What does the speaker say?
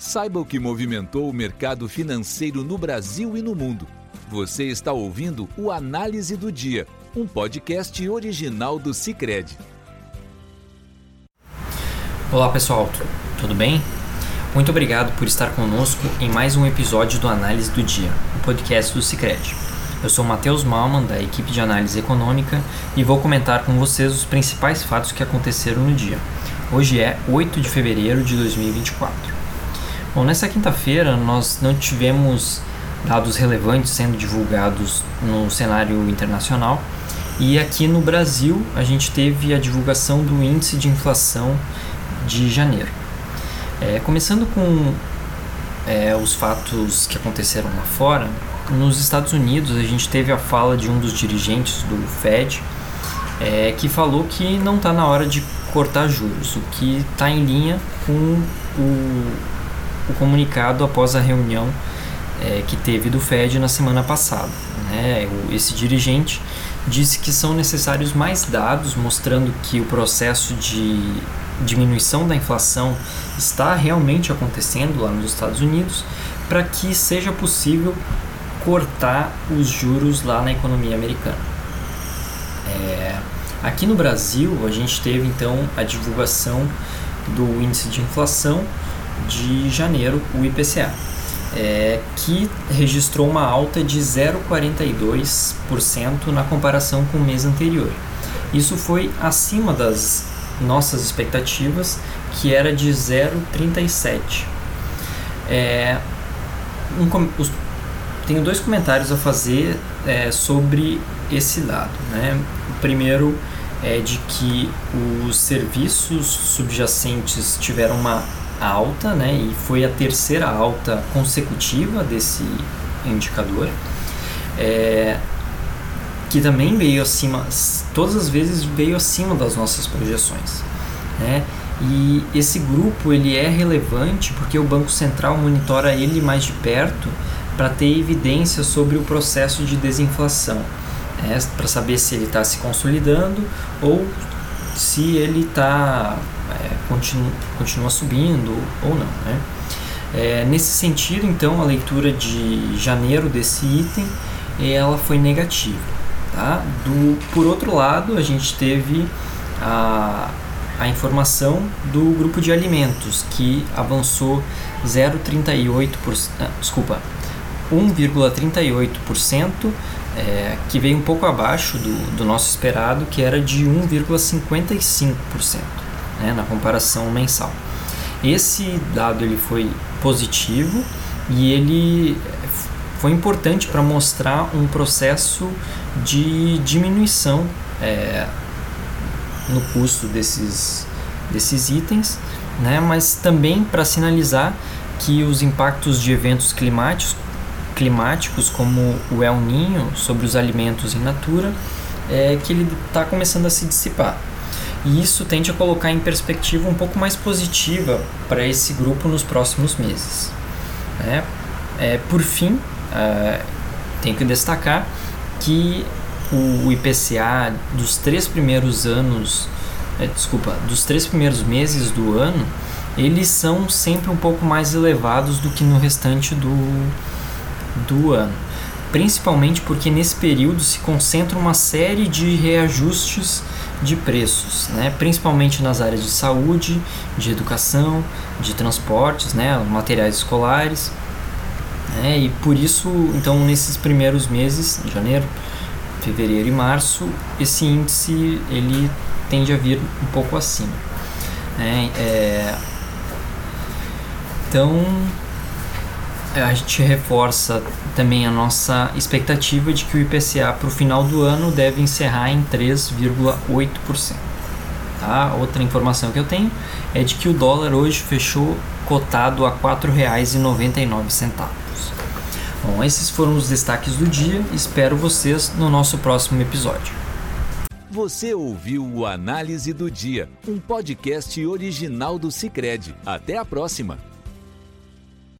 Saiba o que movimentou o mercado financeiro no Brasil e no mundo. Você está ouvindo o Análise do Dia, um podcast original do Cicred. Olá pessoal, tudo bem? Muito obrigado por estar conosco em mais um episódio do Análise do Dia, o podcast do Cicred. Eu sou Matheus Malman, da equipe de análise econômica, e vou comentar com vocês os principais fatos que aconteceram no dia. Hoje é 8 de fevereiro de 2024. Bom, nessa quinta-feira nós não tivemos dados relevantes sendo divulgados no cenário internacional e aqui no Brasil a gente teve a divulgação do índice de inflação de janeiro. É, começando com é, os fatos que aconteceram lá fora, nos Estados Unidos a gente teve a fala de um dos dirigentes do Fed é, que falou que não está na hora de cortar juros, o que está em linha com o o comunicado após a reunião é, que teve do Fed na semana passada. Né? Esse dirigente disse que são necessários mais dados mostrando que o processo de diminuição da inflação está realmente acontecendo lá nos Estados Unidos para que seja possível cortar os juros lá na economia americana. É, aqui no Brasil, a gente teve então a divulgação do índice de inflação de janeiro, o IPCA, é, que registrou uma alta de 0,42% na comparação com o mês anterior. Isso foi acima das nossas expectativas, que era de 0,37%. É, um, tenho dois comentários a fazer é, sobre esse dado. Né? O primeiro é de que os serviços subjacentes tiveram uma alta, né, e foi a terceira alta consecutiva desse indicador, é, que também veio acima, todas as vezes veio acima das nossas projeções, né, e esse grupo ele é relevante porque o Banco Central monitora ele mais de perto para ter evidência sobre o processo de desinflação, né, para saber se ele está se consolidando ou se ele está é, continua, continua subindo ou não. Né? É, nesse sentido, então, a leitura de janeiro desse item ela foi negativa. Tá? Do, por outro lado, a gente teve a, a informação do grupo de alimentos que avançou 0,38%, ah, desculpa, 1,38%, é, que veio um pouco abaixo do, do nosso esperado, que era de 1,55% né, na comparação mensal. Esse dado ele foi positivo e ele foi importante para mostrar um processo de diminuição é, no custo desses, desses itens, né, mas também para sinalizar que os impactos de eventos climáticos, climáticos como o El Ninho sobre os alimentos in natura, é que ele está começando a se dissipar. E isso tende a colocar em perspectiva um pouco mais positiva para esse grupo nos próximos meses. É, é, por fim, é, tenho que destacar que o IPCA dos três primeiros anos, é, desculpa, dos três primeiros meses do ano, eles são sempre um pouco mais elevados do que no restante do, do ano. Principalmente porque nesse período se concentra uma série de reajustes de preços, né? principalmente nas áreas de saúde, de educação, de transportes, né? materiais escolares. Né? E por isso, então, nesses primeiros meses, janeiro, fevereiro e março, esse índice ele tende a vir um pouco acima. Né? É... Então, a gente reforça também a nossa expectativa de que o IPCA para o final do ano deve encerrar em 3,8%. Tá? Outra informação que eu tenho é de que o dólar hoje fechou cotado a R$ 4,99. Bom, esses foram os destaques do dia. Espero vocês no nosso próximo episódio. Você ouviu o Análise do Dia, um podcast original do Cicred. Até a próxima!